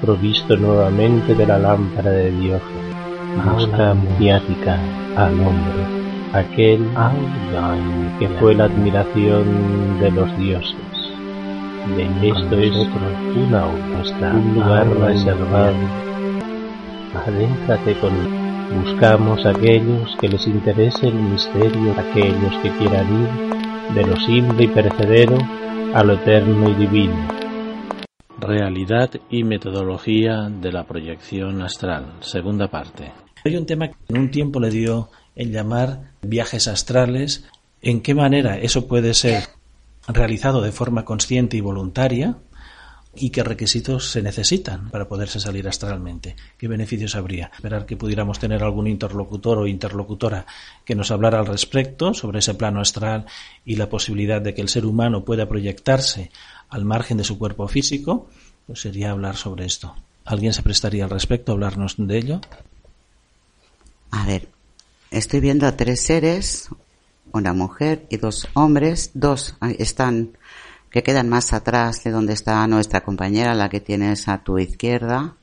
Provisto nuevamente de la lámpara de Dios, mosca mediática al hombre, aquel que fue la admiración de los dioses. Esto es una un lugar reservado. Adéntrate con Buscamos aquellos que les interese el misterio, aquellos que quieran ir de lo simple y perecedero a lo eterno y divino Realidad y metodología de la proyección astral, segunda parte. Hay un tema que en un tiempo le dio en llamar viajes astrales. ¿En qué manera eso puede ser realizado de forma consciente y voluntaria? ¿Y qué requisitos se necesitan para poderse salir astralmente? ¿Qué beneficios habría? Esperar que pudiéramos tener algún interlocutor o interlocutora que nos hablara al respecto sobre ese plano astral y la posibilidad de que el ser humano pueda proyectarse al margen de su cuerpo físico, pues sería hablar sobre esto. ¿Alguien se prestaría al respecto a hablarnos de ello? A ver, estoy viendo a tres seres, una mujer y dos hombres, dos están que quedan más atrás de donde está nuestra compañera, la que tienes a tu izquierda,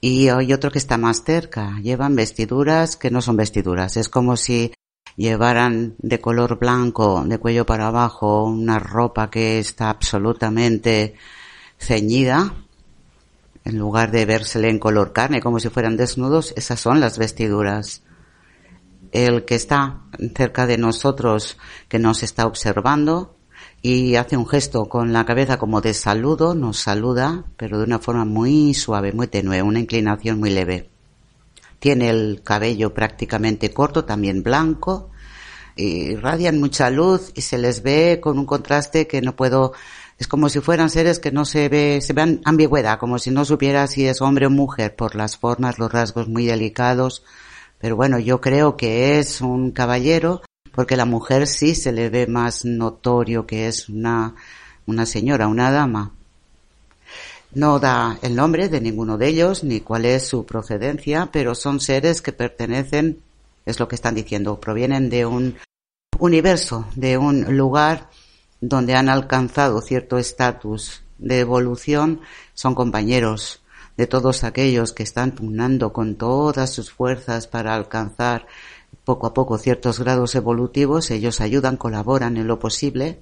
y hay otro que está más cerca. Llevan vestiduras que no son vestiduras. Es como si llevaran de color blanco, de cuello para abajo, una ropa que está absolutamente ceñida, en lugar de vérsele en color carne, como si fueran desnudos, esas son las vestiduras. El que está cerca de nosotros, que nos está observando, y hace un gesto con la cabeza como de saludo, nos saluda, pero de una forma muy suave, muy tenue, una inclinación muy leve. Tiene el cabello prácticamente corto, también blanco, y radian mucha luz y se les ve con un contraste que no puedo, es como si fueran seres que no se ve, se vean ambigüedad, como si no supiera si es hombre o mujer por las formas, los rasgos muy delicados. Pero bueno, yo creo que es un caballero porque la mujer sí se le ve más notorio que es una, una señora, una dama. No da el nombre de ninguno de ellos ni cuál es su procedencia, pero son seres que pertenecen, es lo que están diciendo, provienen de un universo, de un lugar donde han alcanzado cierto estatus de evolución, son compañeros de todos aquellos que están pugnando con todas sus fuerzas para alcanzar poco a poco ciertos grados evolutivos, ellos ayudan, colaboran en lo posible,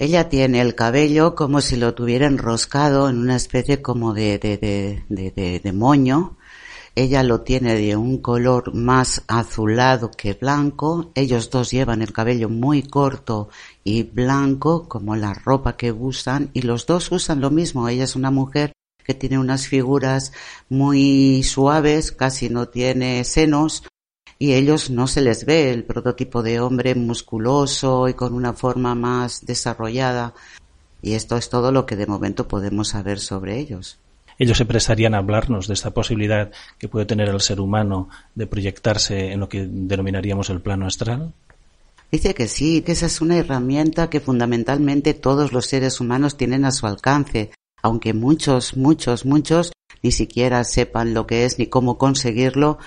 ella tiene el cabello como si lo tuviera enroscado en una especie como de, de, de, de, moño. Ella lo tiene de un color más azulado que blanco. Ellos dos llevan el cabello muy corto y blanco como la ropa que usan y los dos usan lo mismo. Ella es una mujer que tiene unas figuras muy suaves, casi no tiene senos, y ellos no se les ve el prototipo de hombre musculoso y con una forma más desarrollada. Y esto es todo lo que de momento podemos saber sobre ellos. Ellos se prestarían a hablarnos de esta posibilidad que puede tener el ser humano de proyectarse en lo que denominaríamos el plano astral. Dice que sí, que esa es una herramienta que fundamentalmente todos los seres humanos tienen a su alcance, aunque muchos, muchos, muchos ni siquiera sepan lo que es ni cómo conseguirlo,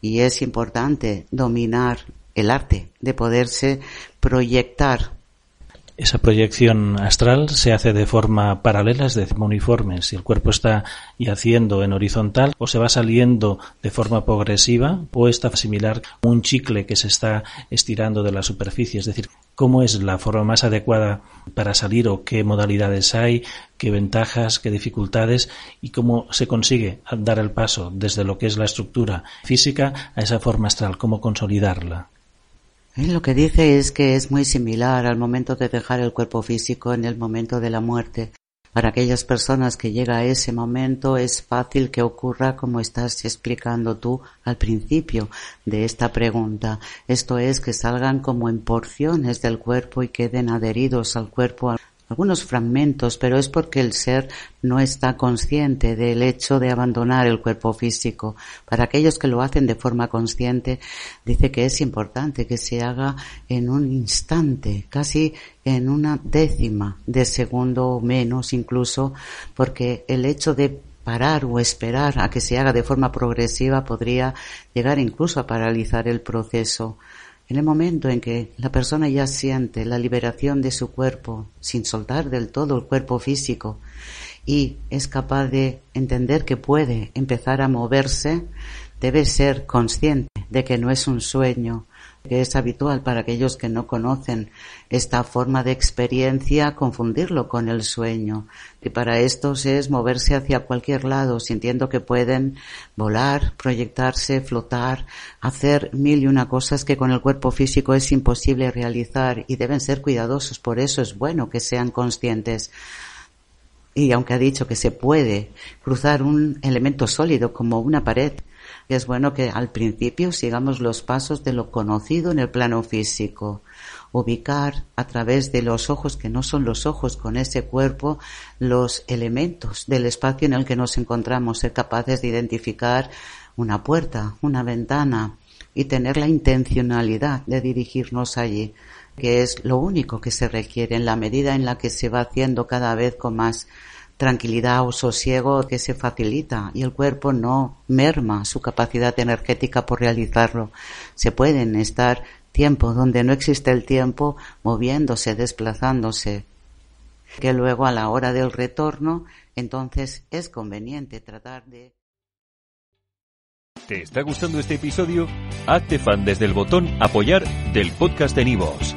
y es importante dominar el arte de poderse proyectar. Esa proyección astral se hace de forma paralela, es decir, uniforme. Si el cuerpo está yaciendo en horizontal o se va saliendo de forma progresiva o está similar a un chicle que se está estirando de la superficie. Es decir, cómo es la forma más adecuada para salir o qué modalidades hay, qué ventajas, qué dificultades y cómo se consigue dar el paso desde lo que es la estructura física a esa forma astral, cómo consolidarla. Lo que dice es que es muy similar al momento de dejar el cuerpo físico en el momento de la muerte. Para aquellas personas que llega a ese momento es fácil que ocurra como estás explicando tú al principio de esta pregunta. Esto es que salgan como en porciones del cuerpo y queden adheridos al cuerpo algunos fragmentos, pero es porque el ser no está consciente del hecho de abandonar el cuerpo físico. Para aquellos que lo hacen de forma consciente, dice que es importante que se haga en un instante, casi en una décima de segundo o menos incluso, porque el hecho de parar o esperar a que se haga de forma progresiva podría llegar incluso a paralizar el proceso. En el momento en que la persona ya siente la liberación de su cuerpo, sin soltar del todo el cuerpo físico, y es capaz de entender que puede empezar a moverse, debe ser consciente de que no es un sueño, que es habitual para aquellos que no conocen esta forma de experiencia confundirlo con el sueño. Y para estos es moverse hacia cualquier lado, sintiendo que pueden volar, proyectarse, flotar, hacer mil y una cosas que con el cuerpo físico es imposible realizar y deben ser cuidadosos. Por eso es bueno que sean conscientes y aunque ha dicho que se puede cruzar un elemento sólido como una pared, es bueno que al principio sigamos los pasos de lo conocido en el plano físico. Ubicar a través de los ojos, que no son los ojos con ese cuerpo, los elementos del espacio en el que nos encontramos, ser capaces de identificar una puerta, una ventana y tener la intencionalidad de dirigirnos allí, que es lo único que se requiere en la medida en la que se va haciendo cada vez con más tranquilidad o sosiego que se facilita y el cuerpo no merma su capacidad energética por realizarlo. Se pueden estar tiempos donde no existe el tiempo moviéndose, desplazándose, que luego a la hora del retorno entonces es conveniente tratar de... ¿Te está gustando este episodio? Hazte fan desde el botón apoyar del podcast de Nivos.